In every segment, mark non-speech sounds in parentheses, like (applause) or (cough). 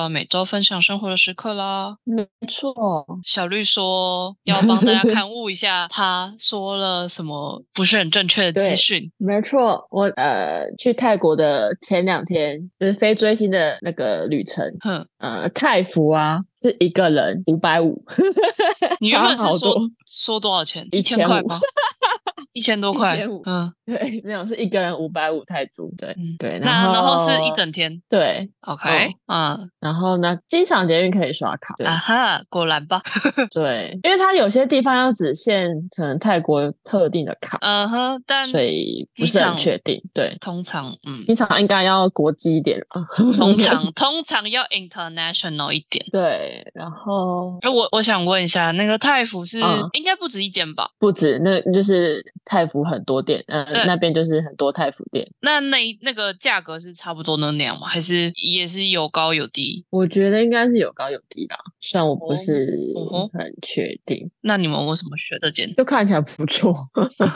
又到每周分享生活的时刻啦。没错，小绿说要帮大家 (laughs) 刊物一下，他说了什么不是很正确的资讯。没错，我呃去泰国的前两天就是非追星的那个旅程，哼，呃，泰服啊是一个人五百五，(laughs) 你原本是说多。说多少钱？一千块吗？(laughs) 一千多块。嗯对，没有是一个人五百五泰铢，对、嗯，对，那然后是一整天。对，OK，嗯然后呢，机场捷运可以刷卡，啊哈，果然吧。(laughs) 对，因为它有些地方要只限可能泰国特定的卡，嗯哼，但所以不机是很场确定，对。通常嗯，机场应该要国际一点啊，(laughs) 通常 (laughs) 通常要 international 一点。对，然后哎，我我想问一下，那个泰服是、嗯应该不止一间吧？不止，那就是泰服很多店，呃，那边就是很多泰服店。那那那个价格是差不多的那样吗？还是也是有高有低？我觉得应该是有高有低啦，虽然我不哦是哦很确定，那你们为什么选这件？就看起来不错，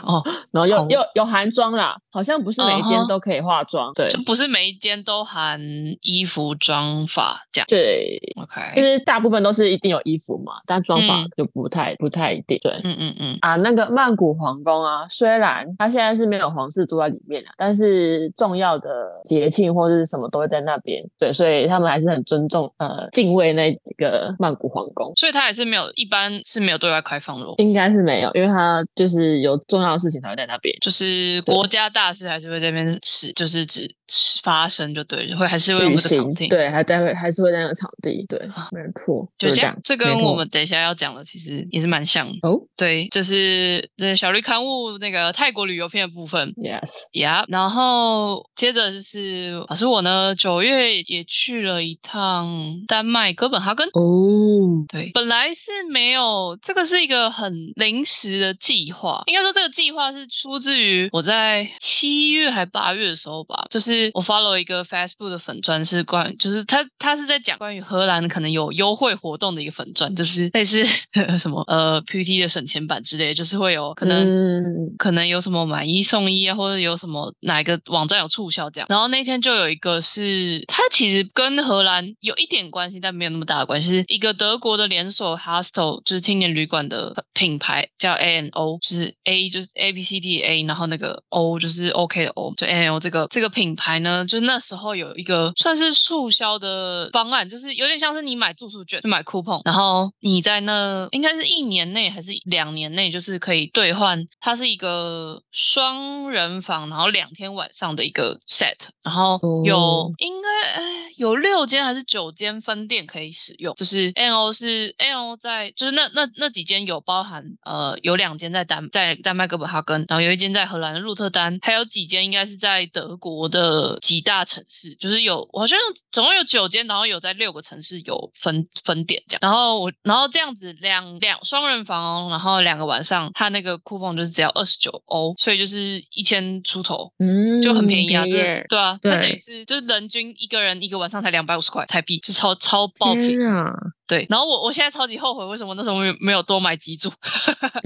哦，(laughs) 然后又好又有韩妆啦，好像不是每一间都可以化妆，对就不是每一间都含衣服、妆法这样。对，OK，是大部分都是一定有衣服嘛，但妆法嗯就不太不太一定，对。嗯嗯嗯，啊，那个曼谷皇宫啊，虽然它现在是没有皇室住在里面了，但是重要的节庆或者是什么都会在那边，对，所以他们还是很尊重呃敬畏那几个曼谷皇宫。所以它也是没有，一般是没有对外开放的。应该是没有，因为它就是有重要的事情才会在那边就是国家大事还是会在那边吃，就是只吃发生就对了，会还是会用举这个场，地。对，还在会还是会在那个场地，对啊，没错，就是这样样，，这跟我们等一下要讲的其实也是蛮像的。哦对，就是那小绿刊物那个泰国旅游片的部分。，yes，yeah 然后接着就是，老师我呢九月也去了一趟丹麦哥本哈根。哦，对，本来是没有，这个是一个很临时的计划。应该说，这个计划是出自于我在七月还八月的时候吧，就是我 follow 一个 Facebook 的粉砖，是关于，就是他他是在讲关于荷兰可能有优惠活动的一个粉砖，就是类似 (laughs) 什么呃 PPT 的省钱版之类，就是会有可能。嗯，可能有什么买一送一啊，或者有什么哪一个网站有促销这样。然后那天就有一个是，它其实跟荷兰有一点关系，但没有那么大的关系，是一个德国的连锁 hostel，就是青年旅馆的品牌叫 A N O，就是 A 就是 A B C D A，然后那个 O 就是 OK 的 O，就 A N O 这个这个品牌呢，就那时候有一个算是促销的方案，就是有点像是你买住宿券，就买 coupon，然后你在那应该是一年内还是两年内，就是可以兑换，它是一个双人房，然后两天晚上的一个 set，然后有、哦。应该哎有六间还是九间分店可以使用，就是 N O 是 N O 在就是那那那几间有包含呃有两间在丹在丹麦哥本哈根，然后有一间在荷兰的鹿特丹，还有几间应该是在德国的几大城市，就是有好像总共有九间，然后有在六个城市有分分点这样，然后我然后这样子两两双人房哦，然后两个晚上，它那个 coupon 就是只要二十九欧，所以就是一千出头，嗯，就很便宜啊，这耶对啊，那等于对是就是人均一个人一个晚上才两百五十块台币，是超超爆便宜。对，然后我我现在超级后悔，为什么那时候没有没有多买几组？(laughs)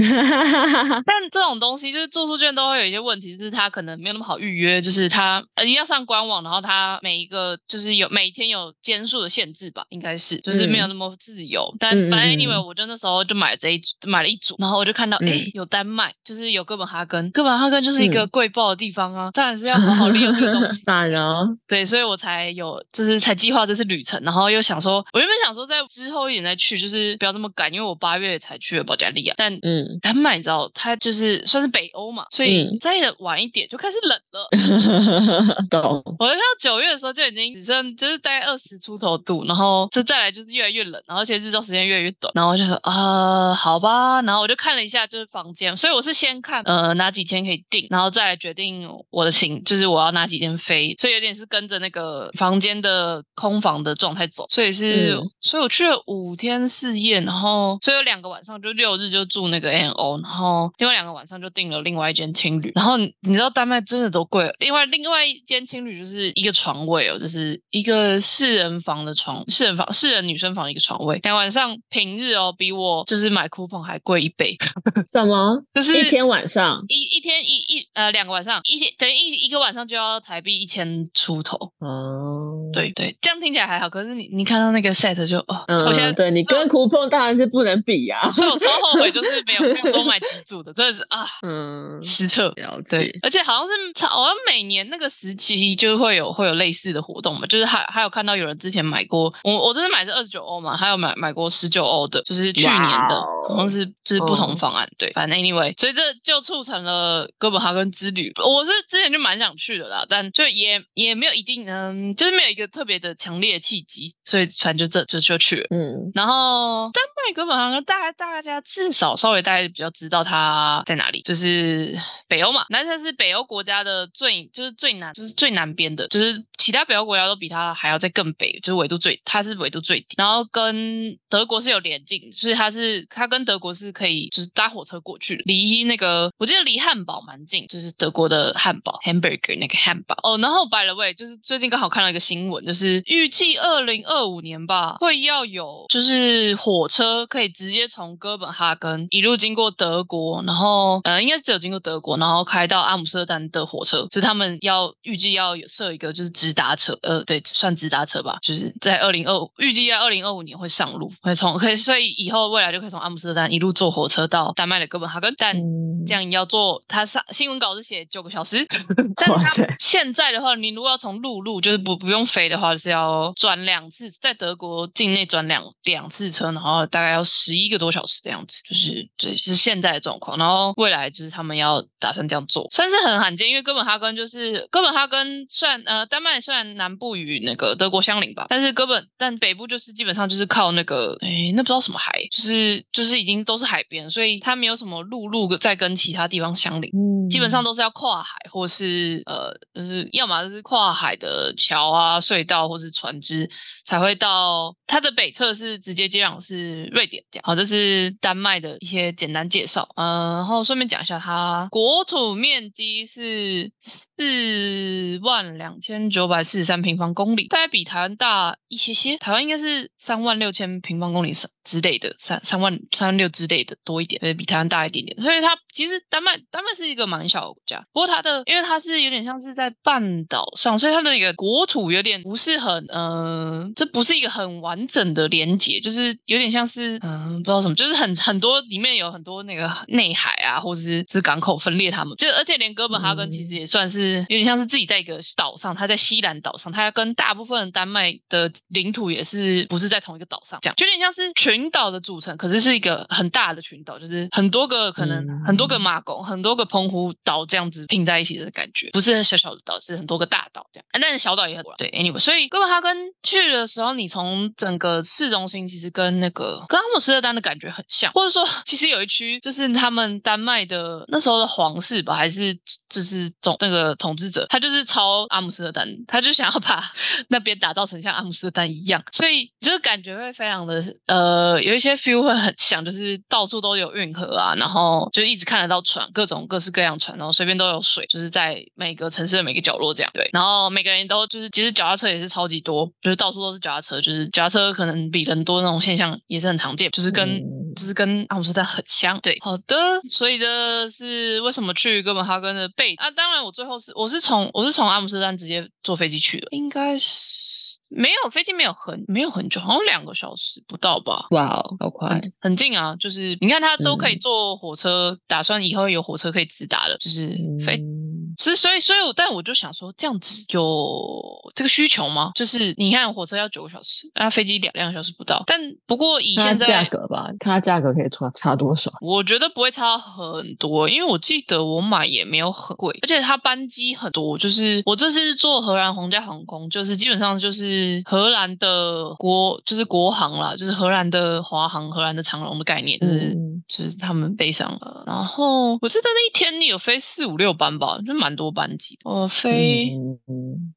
但这种东西就是住宿券都会有一些问题，就是它可能没有那么好预约，就是它呃一定要上官网，然后它每一个就是有每天有间数的限制吧，应该是就是没有那么自由。但嗯反正嗯嗯 anyway，我就那时候就买了这一组买了一组，然后我就看到哎、有丹麦，就是有哥本哈根，哥本哈根就是一个嗯贵爆的地方啊，当然是要好好利用这个东西。(laughs) 当然哦，对，所以我才有，就是才计划这次旅程，然后又想说，我原本想说在之后一点再去，就是不要这么赶，因为我八月才去了保加利亚，但嗯，丹麦你知道，它就是算是北欧嘛，所以嗯。再晚一点就开始冷了。(laughs) 懂，我看到九月的时候就已经只剩就是大概二十出头度，然后就再来就是越来越冷，然后而且日照时间越来越短，然后我就说啊、好吧，然后我就看了一下就是房间，所以我是先看呃哪几天可以订，然后再来决定我的行，就是我要哪几天飞，所以有点是跟着那个房间的空房的状态走，所以是、嗯。所以我去了了五天四夜，然后所以有两个晚上就六日就住那个 N O，然后另外两个晚上就订了另外一间青旅。然后你知道丹麦真的都贵了，另外另外一间青旅就是一个床位哦，就是一个四人房的床，四人房四人女生房一个床位，两个晚上平日哦比我就是买 coupon 还贵一倍，(laughs) 什么？就是一天晚上一一天一一呃两个晚上一天等于一一个晚上就要台币一千出头。哦，对对，这样听起来还好，可是你你看到那个 set 就哦，嗯我现在，对你跟 coupon 当然是不能比啊。所以我超后悔，(laughs) 就是没有没有多买几组的，真的是啊嗯，失策。了对解，。而且好像是好像每年那个时期就会有会有类似的活动嘛，就是还还有看到有人之前买过，我我这次买是二十九欧嘛，还有买买过十九欧的，就是去年的，好像是就是不同嗯方案。对，反正 anyway，所以这就促成了哥本哈根之旅。我是之前就蛮想去的啦，但就也也没有一定，嗯，就是没有一个特别的强烈的契机，所以反正就这就就去了。嗯嗯。然后麦哥本哈根，大概大家至少稍微大家比较知道它在哪里，就是北欧嘛，南它是北欧国家的最就是最南就是最南边的，就是其他北欧国家都比它还要再更北，就是纬度最它是纬度最低，然后跟德国是有连境，所以它是它跟德国是可以就是搭火车过去的，离那个我记得离汉堡蛮近，就是德国的汉堡 Hamburger 那个汉堡哦。然后 by the way，就是最近刚好看到一个新闻，就是预计二零二五年吧会要有就是火车可以直接从哥本哈根一路经过德国，然后呃应该只有经过德国，然后开到阿姆斯特丹的火车，就是他们要预计要有设一个就是直达车，呃对，算直达车吧，就是在二零二五预计在二零二五年会上路，会从可以所以以后未来就可以从阿姆斯特丹一路坐火车到丹麦的哥本哈根，但。嗯这样要坐，他上新闻稿是写九个小时，(laughs) 但是现在的话，你如果要从陆路，就是不不用飞的话，是要转两次，在德国境内转两两次车，然后大概要十一个多小时的样子，就是这是现在的状况。然后未来就是他们要打算这样做，算是很罕见，因为哥本哈根就是哥本哈根虽然呃丹麦虽然南部与那个德国相邻吧，但是哥本但北部就是基本上就是靠那个诶那不知道什么海，就是就是已经都是海边，所以它没有什么陆路在跟其他地方相邻。嗯基本上都是要跨海，或是呃，就是要么就是跨海的桥啊、隧道，或是船只，才会到它的北侧是直接接壤是瑞典这样。好，这是丹麦的一些简单介绍。呃，然后顺便讲一下，它国土面积是四万两千九百四十三平方公里，大概比台湾大一些些。台湾应该是三万六千平方公里之类的，三三万三万六之类的多一点，所以比台湾大一点点。所以它其实丹麦丹麦是一个蛮小的国家，不过它的因为它是有点像是在半岛上，所以它的那个国土有点不是很呃，这不是一个很完整的连接，就是有点像是嗯、不知道什么，就是很很多里面有很多那个内海啊，或者是是港口分裂他们，就而且连哥本哈根其实也算是有点像是自己在一个岛上，它在西兰岛上，它跟大部分丹麦的领土也是不是在同一个岛上，这样就有点像是群岛的组成，可是是一个很大的群岛，就是很多个可能、嗯很多个马公、很多个澎湖岛这样子拼在一起的感觉，不是小小的岛，是很多个大岛这样，啊但是小岛也很多。对，anyway，所以哥本哈根去的时候，你从整个市中心其实跟那个跟阿姆斯特丹的感觉很像，或者说其实有一区就是他们丹麦的那时候的皇室吧，还是就是总那个统治者，他就是抄阿姆斯特丹，他就想要把 (laughs) 那边打造成像阿姆斯特丹一样，所以就是感觉会非常的呃有一些 feel 会很像，就是到处都有运河啊，然后就一直看得到船，各种各式各样船，然后随便都有水，就是在每个城市的每个角落这样。对，然后每个人都就是其实脚踏车也是超级多，就是到处都是脚踏车，就是脚踏车可能比人多那种现象也是很常见，就是跟、嗯就是跟阿姆斯特丹很像。对，好的，所以这是为什么去哥本哈根的背啊。当然，我最后是我是从我是从阿姆斯特丹直接坐飞机去的，应该是没有飞机没有很没有很久，好像两个小时不到吧。哇哦，好快很，很近啊，就是你看他都可以嗯坐火车，打算以后有火车可以直达了，就是飞。嗯是，所以，所以我，但我就想说，这样子有这个需求吗？就是你看，火车要九个小时，那飞机两两个小时不到。但不过以现在价格吧，看它价格可以差差多少？我觉得不会差很多，因为我记得我买也没有很贵，而且它班机很多。就是我这次坐荷兰皇家航空，就是基本上就是荷兰的国，就是国航啦，就是荷兰的华航、荷兰的长龙的概念，就是、嗯就是他们背上了。然后我记得那一天你有飞四五六班吧，就蛮多班级的。我飞。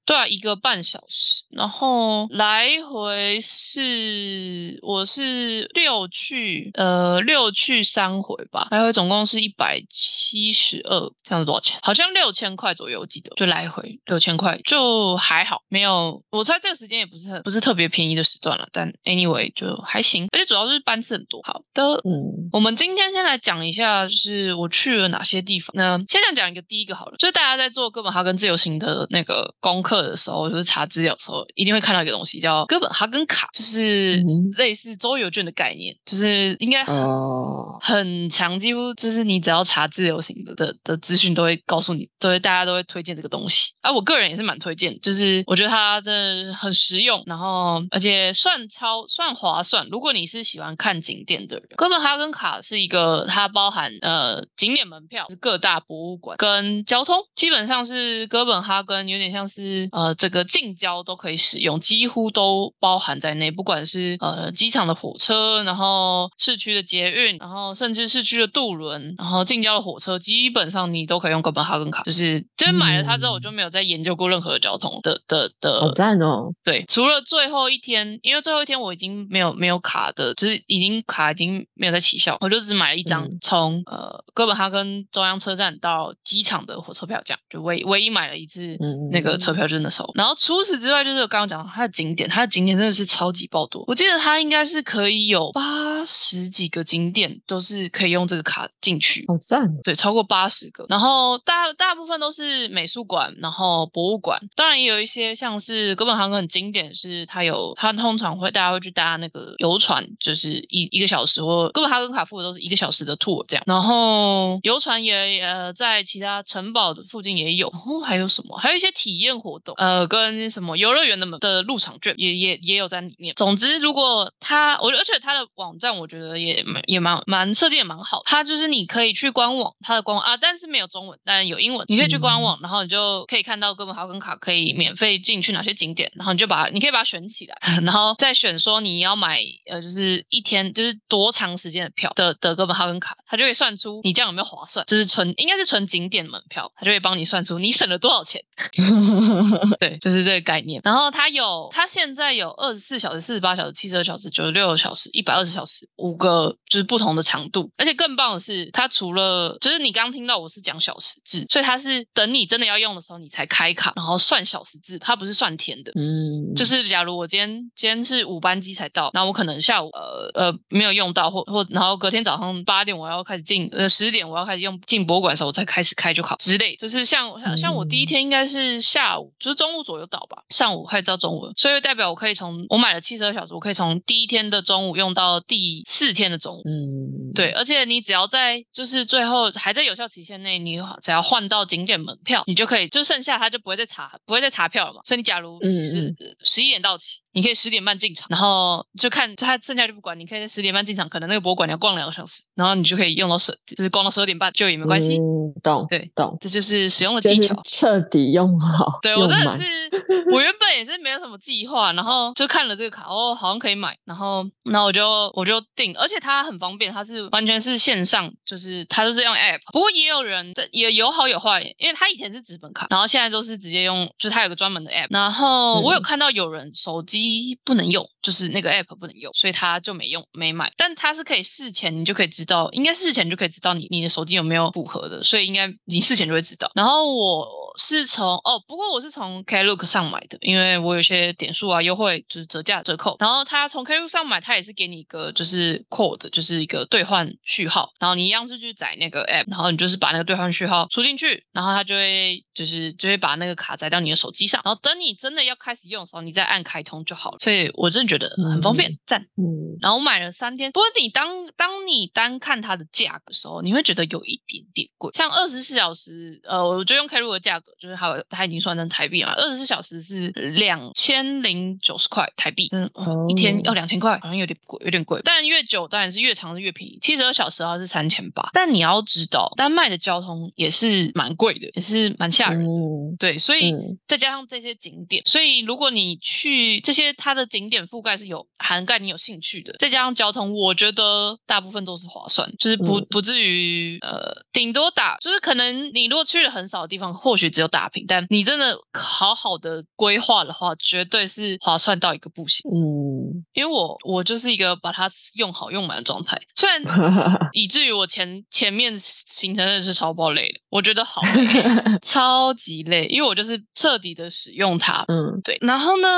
对啊，一个半小时，然后来回是我是六去呃六去三回吧，来回总共是一百七十二，这样子多少钱？好像六千块左右，我记得就来回六千块，就还好，没有我猜这个时间也不是很不是特别便宜的时段了，但 anyway 就还行，而且主要是班次很多。好的，嗯我们今天先来讲一下，就是我去了哪些地方。那先来讲一个第一个好了，就是大家在做哥本哈根自由行的那个功课的时候，就是查资料的时候，一定会看到一个东西叫哥本哈根卡，就是类似周游券的概念，就是应该很哦，很强，几乎就是你只要查自由行的的的资讯，都会告诉你，都会大家都会推荐这个东西。啊，我个人也是蛮推荐，就是我觉得它真的很实用，然后而且算超算划算。如果你是喜欢看景点的人，哥本哈根卡是一个它包含呃景点门票、各大博物馆跟交通，基本上是哥本哈根有点像是呃这个近郊都可以使用，几乎都包含在内，不管是呃机场的火车，然后市区的捷运，然后甚至市区的渡轮，然后近郊的火车，基本上你都可以用哥本哈根卡。就是真买了它之后，我就没有再研究过任何交通的的的好赞哦，对，除了最后一天，因为最后一天我已经没有没有卡的，就是已经卡已经没有在起效，我就只买了一张嗯。从、呃哥本哈根中央车站到机场的火车票，这样就唯唯一买了一次嗯那个车票就是那时候。然后除此之外，就是我刚刚讲到它的景点，它的景点真的是超级爆多，我记得它应该是可以有八十几个景点都是可以用这个卡进去。好赞哦，对，超过八十个，然后大大部分都是美术馆，然后博物馆，当然也有一些像是哥本哈根很经典，是它有它通常会大家会去搭那个游船，就是一一个小时或哥本哈根卡付的都是一个小时的 tour 这样，然后游船也呃在其他城堡的附近也有，然后还有什么？还有一些体验活动，呃，跟什么游乐园的门的入场券也也也有在里面。总之，如果它我而且它的网站我觉得也蛮也蛮蛮设计也蛮好，它就是你可以去官网，它的官网啊，但是没有中文，但有英文，你可以去官网，然后你就可以看到哥本哈根卡可以免费进去哪些景点，然后你就把你可以把它选起来，(laughs) 然后再选说你要买呃就是一天就是多长时间的票的的哥本哈根卡，它就会算出你这样有没有划算，就是纯应该是纯景点门票，它就会帮你算出你省了多少钱。(laughs) 对，就是这个概念。然后它有，它现在有二十四小时、四十八小时、七十二小时、九十六小时、一百二十小时，五个就是不同的长度。而且更棒的是，它除了就是你刚刚听到我是讲小时制，所以它是等你真的要用的时候你才开卡，然后算小时制，它不是算天的。嗯，就是假如我今天今天是五班机才到，那我可能下午呃呃没有用到，或或然后隔天早上八点我要开始进，呃十点我要开始用进博物馆的时候我才开始开就好之类。就是像像像我第一嗯天应该是下午，就是中午左右到吧，上午开始到中午了，所以代表我可以从我买了七十二小时，我可以从第一天的中午用到第四天的中午。嗯，对，而且你只要在就是最后还在有效期限内，你只要换到景点门票，你就可以，就剩下他就不会再查，不会再查票了嘛。所以你假如嗯是十一点到期，你可以十点半进场，然后就看他剩下就不管，你可以在十点半进场，可能那个博物馆你要逛两个小时，然后你就可以用到十，就是逛到十二点半就也没关系。嗯，懂对懂，这就是使用的技巧。彻底用好，对我真的是，(laughs) 我原本也是没有什么计划，然后就看了这个卡，哦，好像可以买，然后那我就我就订，而且它很方便，它是完全是线上，就是它都是用 app，不过也有人的也有好有坏，因为它以前是纸本卡，然后现在都是直接用，就是它有个专门的 app，然后我有嗯看到有人手机不能用，就是那个 app 不能用，所以他就没用没买，但他是可以事前你就可以知道，应该事前就可以知道你你的手机有没有符合的，所以应该你事前就会知道。然后我是从哦，不过我是从 Klook 上买的，因为我有些点数啊优惠，就是折价折扣。然后他从 Klook 上买，他也是给你一个就是 code，就是一个兑换序号，然后你一样是去载那个 app，然后你就是把那个兑换序号输进去，然后他就会就是就会把那个卡载到你的手机上，然后等你真的要开始用的时候，你再按开通就好了。所以我真的觉得很方便，赞。嗯然后我买了三天，不过你当当你单看它的价格的时候，你会觉得有一点点贵。像二十四小时，呃，我就用 Klook 的价格，就是它它已经算成台币嘛，二十四小时是两千零九十块台币，嗯，哦一天要两千块，好像有点贵，有点贵。但越久当然是越长是越便宜，七十二小时的话是三千八。但你要知道，丹麦的交通也是蛮贵的，也是蛮吓人的。嗯对，所以嗯再加上这些景点，所以如果你去这些它的景点覆盖是有涵盖你有兴趣的，再加上交通，我觉得大部分都是划算，就是不、嗯不至于呃，顶多打就是可能你如果去了很少的地方，或许只有打平。但你真的好好的规划的话，绝对是划算到一个不行。嗯，因为我我就是一个把它用好用满的状态，虽然 (laughs) 以至于我前前面行程真的是超爆累的，我觉得好累，(laughs) 超级累，因为我就是彻底的使用它。嗯对，然后呢，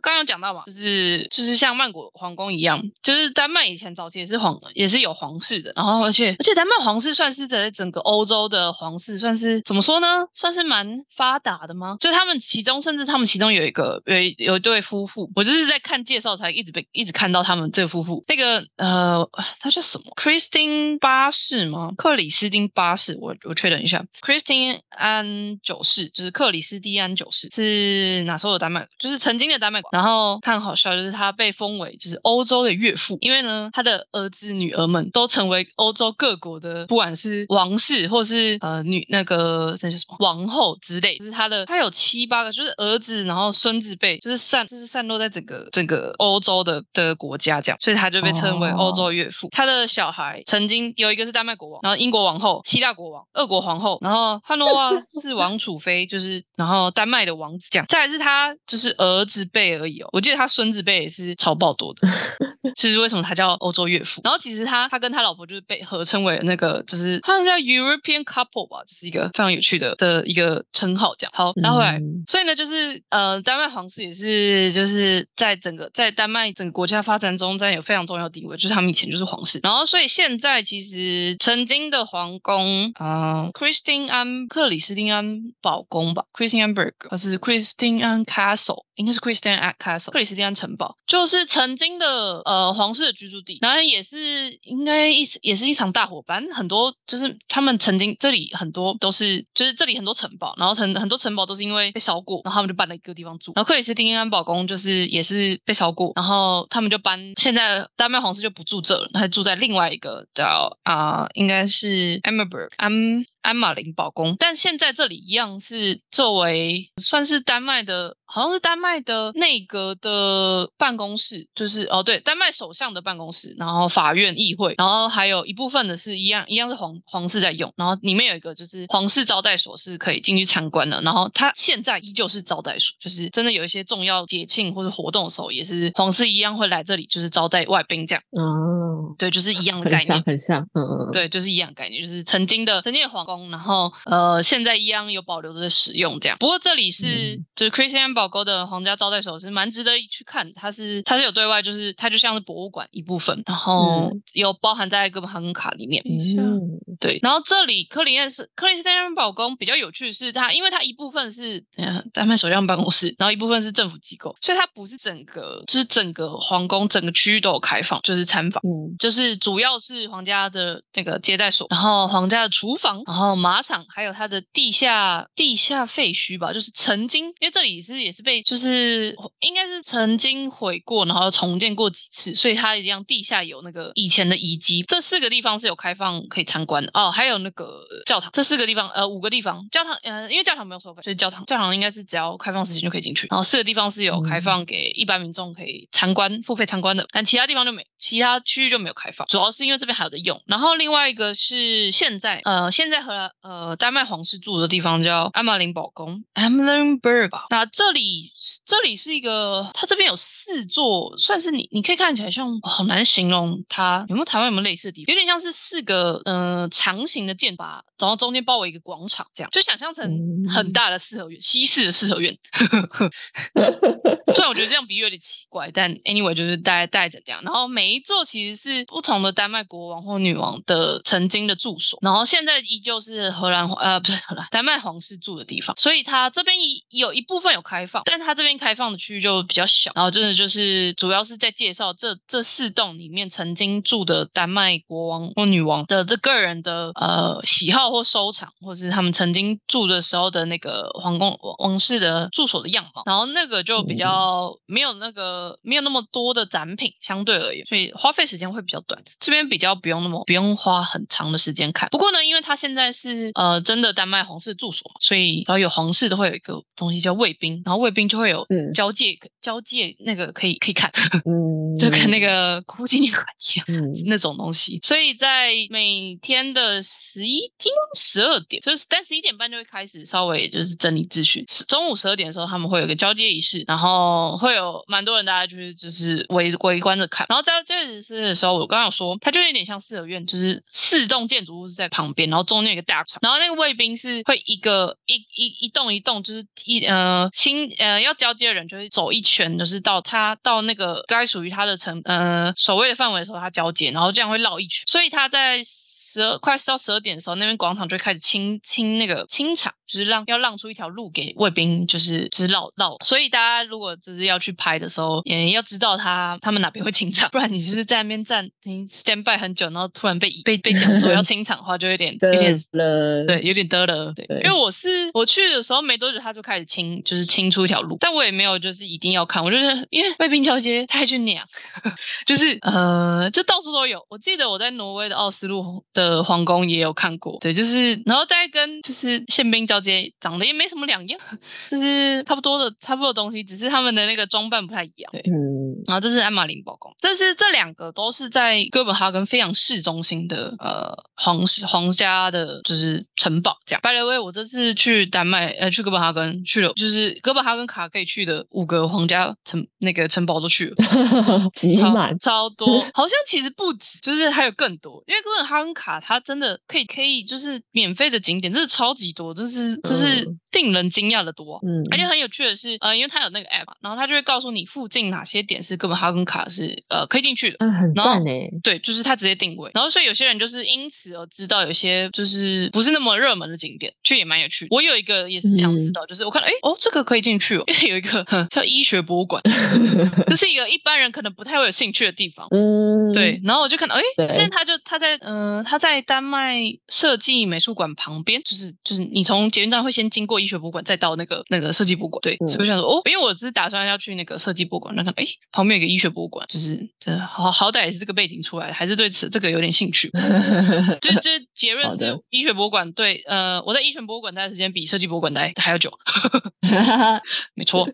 刚刚有讲到嘛，就是就是像曼谷皇宫一样，就是丹麦以前早期也是皇也是有皇室的，然后而且而且丹麦皇室算是在整个欧洲的皇室算是怎么说呢？算是蛮发达的吗？就他们其中甚至他们其中有一个有一有一对夫妇，我就是在看介绍才一直被一直看到他们这夫妇，那个呃他叫什么？Christine 巴士吗？克里斯汀巴士，我我确认一下，Christine 安九世就是克里斯蒂安九世是哪时候的丹麦？就是曾经的丹麦。然后他很好笑，就是他被封为就是欧洲的岳父，因为呢他的儿子女儿们都成为欧洲各国的，不管是王室或是呃女那个那叫什么王后之类，就是他的他有七八个，就是儿子，然后孙子辈，就是散就是散落在整个整个欧洲的的国家这样，所以他就被称为欧洲岳父。他的小孩曾经有一个是丹麦国王，然后英国王后、希腊国王、俄国皇后，然后汉诺瓦 (laughs) 是王储妃，就是然后丹麦的王子这样。再来是他就是儿子辈而已哦，我记得他孙子辈也是超爆多的。(laughs) 其实为什么他叫欧洲岳父？然后其实他他跟他老婆就是被合称为那个，就是好像叫 European couple 吧，这是一个非常有趣的的一个称号。这样好，那后后来，嗯所以呢，就是呃，丹麦皇室也是就是在整个在丹麦整个国家发展中占有非常重要的地位，就是他们以前就是皇室。然后所以现在其实曾经的皇宫啊、c h r i s t i n e 安克里斯汀安堡宫吧，Christian Berg，还是 Christian 安 Castle，应该是 Christian a Castle，克里斯汀安城堡，就是曾经的呃皇室的居住地，然后也是应该一也是一场大火，反正很多就是他们曾经这里很多都是就是这里很多城堡，然后城很多城堡都是因为被烧过，然后他们就搬了一个地方住，然后克里斯汀安堡宫就是也是被烧过，然后他们就搬，现在丹麦皇室就不住这了，他住在另外一个叫啊、应该是 Amberberg 安安马林堡宫，但现在这里一样是作为算是丹麦的，好像是丹麦的内阁的办公室，就是哦对，丹麦首相的办公室，然后法院、议会，然后还有一部分的是一样一样是皇皇室在用，然后里面有一个就是皇室招待所是可以进去参观的，然后它现在依旧是招待所，就是真的有一些重要节庆或者活动的时候，也是皇室一样会来这里，就是招待外宾这样，哦，对，就是一样的概念。像。很像，嗯嗯，嗯，对，就是一样的概念，就是曾经的曾经的皇宫，然后呃，现在一样有保留着使用这样。不过这里是、嗯。就是 Christian 堡沟的皇家招待所是蛮值得去看，它是它是有对外，就是它就像是博物馆一部分，然后嗯有包含在哥本哈根卡里面。嗯，对，然后这里克林燕是克里斯汀安堡宫比较有趣的是它，因为它一部分是呃丹麦首相办公室，然后一部分是政府机构，所以它不是整个就是整个皇宫整个区域都有开放，就是参访。嗯就是主要是皇家的那个接待所，然后皇家的厨房，然后马场，还有它的地下地下废墟吧，就是曾经，因为这里是也是被就是应该是曾经毁过，然后重建过几次，所以它一样地下有那个以前的遗迹。这四个地方是有开放可以参观的哦，还有那个教堂，这四个地方呃五个地方，教堂呃因为教堂没有收费，所以教堂教堂应该是只要开放时间就可以进去，然后四个地方是有开放给一般民众可以参观付费参观的，但其他地方就没，其他区域就没有开放，主要是因为这边还有在用。然后另外一个是现在呃现在和呃丹麦皇室住的地方叫阿玛林堡宫 （Amlenberg）。那这里这里是一个，它这边有四座，算是你你可以看起来像好难形容它有没有台湾有没有类似的地方，有点像是四个呃长形的箭靶，然后中间包围一个广场，这样就想象成很大的四合院，西式的四合院。(laughs) 虽然我觉得这样比喻有点奇怪，但 anyway 就是大概大概这样。然后每一座其实是不同的丹麦国王或女王的曾经的住所，然后现在依旧是荷兰皇呃不是荷兰丹麦皇室住的地方，所以它这边一有一部分有开放，但它这边开放的区域就比较小。然后真的就是主要是在介绍这这四栋里面曾经住的丹麦国王或女王的这个人的呃喜好或收藏，或是他们曾经住的时候的那个皇宫王王室的住所的样貌。然后那个就比较没有那个没有那么多的展品，相对而言，所以花费时间会比较短。这边比较不用那么不用花很长的时间看。不过呢，因为它现在是呃真的丹麦皇室住所嘛，所以然后有皇室的会有一个东西叫卫兵，然后卫兵就会有嗯交界、交界那个可以可以看，(laughs) 嗯，就可以跟那个哭纪念馆一样。嗯 (laughs) 那种东西，所以在每天的十一点、十二点，就是但十一点半就会开始稍微就是整理秩序。十中午十二点的时候，他们会有个交接仪式，然后会有蛮多人大家就是就是围围观着看。然后在交接仪式的时候，我刚刚有说，它就有点像四合院，就是四栋建筑物是在旁边，然后中间有一个大床，然后那个卫兵是会一个一一一栋一栋，就是一呃新呃要交接的人就会走一圈，就是到他到那个该属于他的城呃守卫的范围的时候，他交接，然后这样会绕一圈。所以他在十二快到十二点的时候，那边广场就开始清清那个清场，就是让要让出一条路给卫兵，就是就是绕绕。所以大家如果就是要去拍的时候，也要知道他他们哪边会清场，(laughs) 不然你就是在那边站你 stand by 很久，然后突然被被被讲说要清场的话，就有点 (laughs) 有点了，对，有点得了。对，对因为我是我去的时候没多久，他就开始清，就是清出一条路，但我也没有就是一定要看，我就是因为卫兵交接太去娘，(laughs) 就是呃，就到处都有。我记得我在挪威的奥斯陆的皇宫也有看过，对，就是然后再跟就是宪兵交接，长得也没什么两样，就是差不多的差不多的东西，只是他们的那个装扮不太一样。对，嗯，然后这是艾玛林堡宫，这是这两个都是在哥本哈根非常市中心的呃皇室皇家的，就是城堡这样。By the way，我这次去丹麦呃去哥本哈根去了，就是哥本哈根卡可以去的五个皇家城那个城堡都去了。(laughs) 超挤满，超多，(laughs) 好像其实不止，就是还有更多。因为哥本哈根卡它真的可以可以就是免费的景点，真的超级多，真是这是嗯令人惊讶的多啊、嗯，而且很有趣的是，呃，因为它有那个 app，嘛然后它就会告诉你附近哪些点是哥本哈根卡是呃可以进去的。嗯，很赞诶，对，就是它直接定位，然后所以有些人就是因此而知道有些就是不是那么热门的景点，却也蛮有趣的。我有一个也是这样知道，就是我看哎哦这个可以进去哦，因为有一个叫医学博物馆，(laughs) 这是一个一般人可能不太会有兴趣的地方。嗯，对，然后我就看到，哎，但是他就他在，呃，他在丹麦设计美术馆旁边，就是就是你从捷运站会先经过医学博物馆，再到那个那个设计博物馆。对，嗯所以我想说，哦，因为我只是打算要去那个设计博物馆，那看，哎，旁边有个医学博物馆，就是真的好好歹也是这个背景出来的，还是对此这个有点兴趣。(laughs) 就就结论是，医学博物馆对，呃，我在医学博物馆待的时间比设计博物馆待还要久。(laughs) 没错，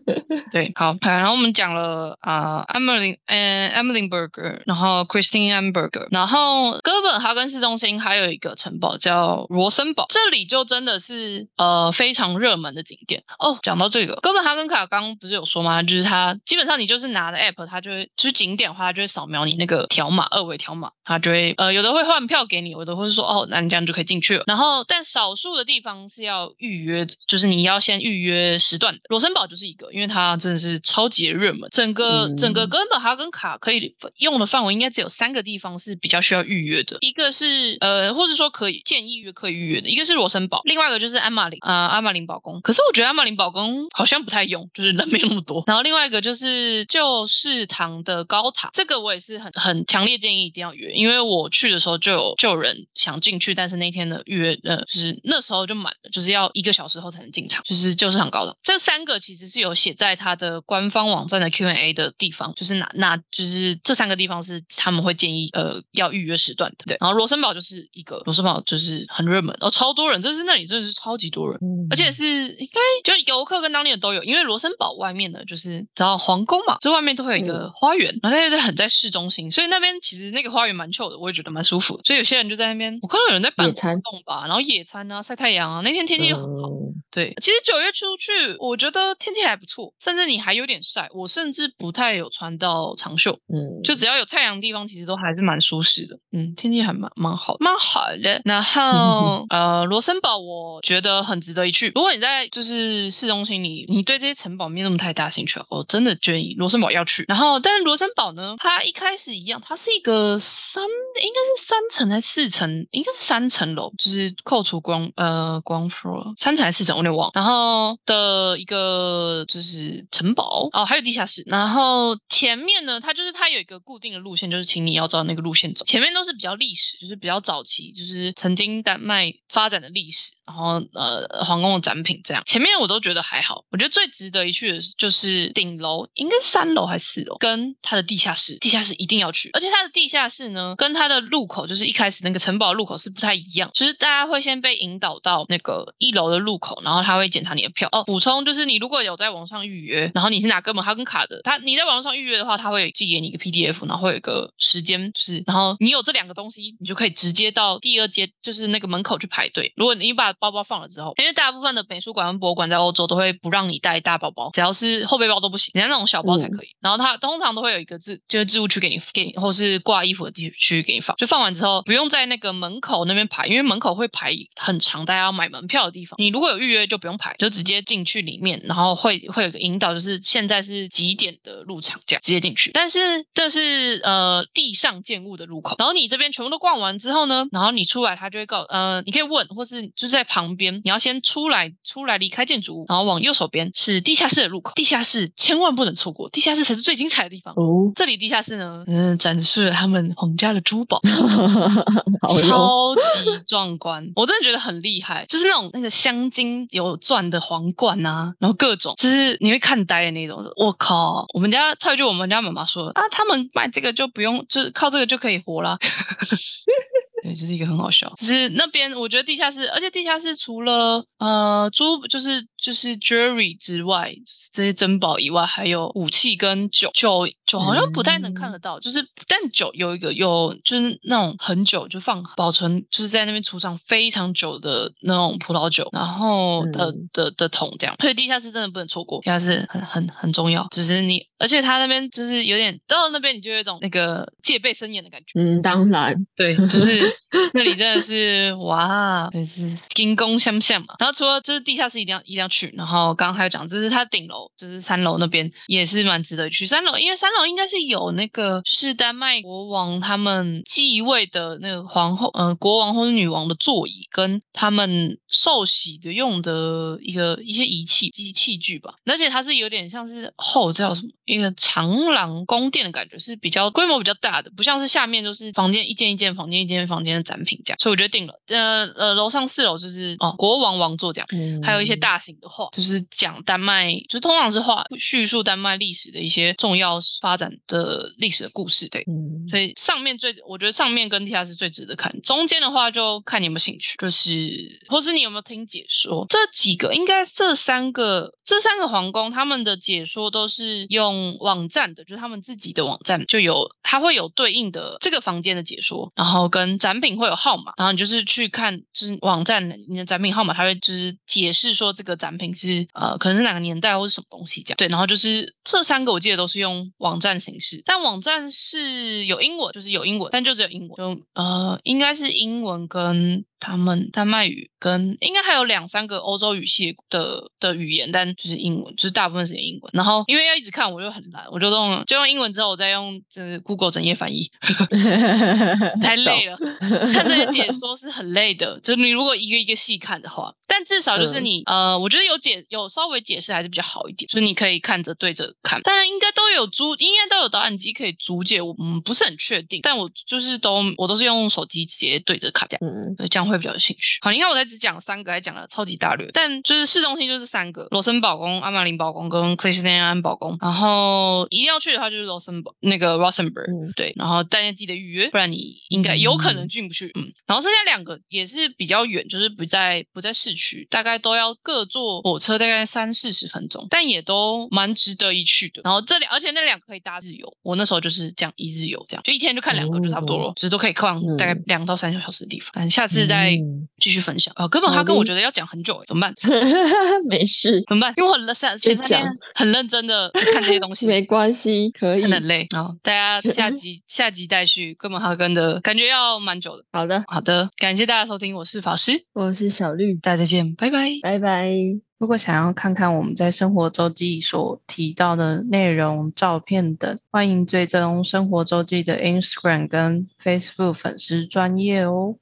对，好，然后我们讲了啊、e m i l y 呃，Emmeline Berger，然后 Christine Amberger，然后哥本哈根市中心还有一个城堡叫罗森堡，这里就真的是呃非常热门的景点哦。讲到这个，哥本哈根卡刚刚不是有说吗？就是它基本上你就是拿的 app，它就会就是景点的话，它就会扫描你那个条码，二维条码，它就会呃有的会换票给你，有的会说哦，那你这样就可以进去了。然后但少数的地方是要预约，就是你要先预约时段的。罗森堡就是一个，因为它真的是超级热门，整个、嗯整个哥本哈根卡可以用的范围应该只有三个地方是比较需要预约的，一个是呃，或者说可以建议约可以预约的，一个是罗森堡，另外一个就是安马林啊、安马林堡宫。可是我觉得安马林堡宫好像不太用，就是人没那么多。然后另外一个就是旧市堂的高塔，这个我也是很很强烈建议一定要约，因为我去的时候就有就有人想进去，但是那天的预约呃就是那时候就满了，就是要一个小时后才能进场，就是旧市场高塔。这三个其实是有写在它的官方网站的 Q&A 的地方，就是哪哪就是这三个地方是他们会建议呃要预约时段的。对，然后罗森堡就是一个，罗森堡就是很热门哦，超多人，就是那里真的是超级多人。嗯而且是应该就游客跟当地人都有，因为罗森堡外面呢，就是只要皇宫嘛，所以外面都会有一个花园，然后它又很在市中心，所以那边其实那个花园蛮臭的，我也觉得蛮舒服的。所以有些人就在那边，我看到有人在办野餐活动吧，然后野餐啊、晒太阳啊，那天天气又很好。嗯对，其实九月出去，我觉得天气还不错，甚至你还有点晒。我甚至不太有穿到长袖，嗯，就只要有太阳的地方，其实都还是蛮舒适的。嗯，天气还蛮蛮好，蛮好的。然后 (laughs) 呃，罗森堡我觉得很值得一去。如果你在就是市中心你，你对这些城堡没那么太大兴趣啊，我真的建议罗森堡要去。然后，但是罗森堡呢，它一开始一样，它是一个三，应该是三层还是四层，应该是三层楼，就是扣除光呃光 floor 三层还是四层，我有点忘。然后的一个就是城堡哦，还有地下室。然后前面呢，它就是它有一个固定的路线，就是请你要照那个路线走。前面都是比较历史，就是比较早期，就是曾经丹麦发展的历史，然后呃皇宫的展品这样。前面我都觉得还好，我觉得最值得一去的就是顶楼，应该是三楼还四楼，跟它的地下室，地下室一定要去。而且它的地下室呢，跟它的入口就是一开始那个城堡入口是不太一样，就是大家会先被引导到那个一楼的入口，然后他会检查你的票。哦，补充就是你如果有在网上预约，然后你是拿哥本哈根卡的，他你在网络上预约的话，他会寄给你一个 PDF，然后会有一个时间，就是然后你有这两个东西，你就可以直接到第二阶，就是那个门口去排队。如果你把包包放了之后，因为大部分的美术馆跟博物馆在欧洲都会不让你带大包包，只要是后背包都不行，人家那种小包才可以。然后他通常都会有一个置就是置物区给你给，或是挂衣服的地区给你放。就放完之后，不用在那个门口那边排，因为门口会排很长，大家要买门票的地方。你如果有预约就不用排，就直接进去里面，然后会会有个引导，就是现在是几点的入场价，直接进去。但是这是呃地上建物的入口，然后你这边全部都逛完之后呢，然后你出来，他就会告呃，你可以问，或是就是在旁边，你要先出来，出来离开建筑物，然后往右手边是地下室的入口，地下室千万不能错过，地下室才是最精彩的地方。哦，这里地下室呢，嗯，展示了他们皇家的珠宝，(laughs) 超级壮观，我真的觉得很厉害，就是那种那个镶金有钻的皇冠啊，然后各种就是你会看呆的那种。我靠，我们家蔡就我们家妈妈说啊，他们卖这个就不用，就是靠这个就可以活了。(laughs) 对，就是一个很好笑。只是那边，我觉得地下室，而且地下室除了呃珠，就是就是 jewelry 之外，这些珍宝以外，还有武器跟酒。酒酒好像不太能看得到，就是但酒有一个有就是那种很久就放保存，就是在那边储藏非常久的那种葡萄酒，然后的、的的桶这样。所以地下室真的不能错过，地下室很很很重要。只是你，而且他那边就是有点到了那边，你就有一种那个戒备森严的感觉。嗯，当然，对，就是 (laughs) 那里真的是哇，就是金宫相向嘛。然后除了就是地下室一定要一定要去，然后刚刚还有讲，就是它顶楼就是三楼那边也是蛮值得去。三楼因为三楼应该是有那个就是丹麦国王他们继位的那个皇后，呃，国王或者女王的座椅跟他们受洗的用的一个一些仪器机器具吧。而且它是有点像是后叫什么一个长廊宫殿的感觉，是比较规模比较大的，不像是下面都是房间一间一间房间一间房间的展品这样。所以我决定了，呃呃，楼上四楼就是哦国王王座这样，嗯，还有一些大型的画，就是讲丹麦，就是通常是画叙述丹麦历史的一些重要发展的历史的故事，对。嗯，所以上面最，我觉得上面跟地下室最值得看，中间的话就看你有没有兴趣，就是或是你有没有听解说。这几个应该这三个这三个皇宫他们的解说都是用网站的，就是他们自己的网站就有，它会有对应的这个房间的解说，然后跟展品会有号码，然后你就是去看就是网站你的展品号码，它会就是解释说这个展品是呃可能是哪个年代或是什么东西这样。对，然后就是这三个我记得都是用网站形式，但网站是有英文，就是有英文，但就只有英文，就呃应该是英文跟他们丹麦语跟应该还有两三个欧洲语系的的语言，但就是英文，就是大部分是英文。然后因为要一直看，我就很懒，我就用就用英文之后，我再用这 Google 整页翻译，(laughs) 太累了。看这些解说是很累的，就你如果一个一个细看的话，但至少就是你、呃，我觉得有解有稍微解释还是比较好一点，就是你可以看着对着看。当然应该都有租，应该都有导演机可以租借，我嗯不是很确定，但我就是都我都是用手机直接对着看这样。嗯，对，这样会比较有兴趣。好，你看我在只讲三个，还讲了超级大略，但就是市中心就是三个：罗森堡宫、阿玛林堡宫跟克里斯蒂安堡宫。然后一定要去的话就是罗森堡那个 Rosenberg，、嗯对，然后大家记得预约，不然你应该有可能进不去。嗯，然后剩下两个也是比较远，就是不在不在市区，大概都要各坐火车大概三四十分钟，但也都蛮值得一去的。然后这两，而且那两个可以搭日游，我那时候就是这样一日游，这样就一天就看两个就差不多了，就是都可以逛大概嗯两到三个小时的地方。嗯，下次再嗯继续分享。哦，哥本哈根我觉得要讲很久欸，怎么办？(laughs) 没事，怎么办？因为我很认前就三天讲很认真的看这些东西，(laughs) 没关系，可以很累。然后大家下集 (laughs) 下集待续，哥本哈根的感觉要蛮久的。好的，好的，感谢大家收听，我是法师，我是小绿，大家再见，拜拜。拜拜。如果想要看看我们在生活周记所提到的内容、照片等，欢迎追踪生活周记的 Instagram 跟 Facebook 粉丝专业哦。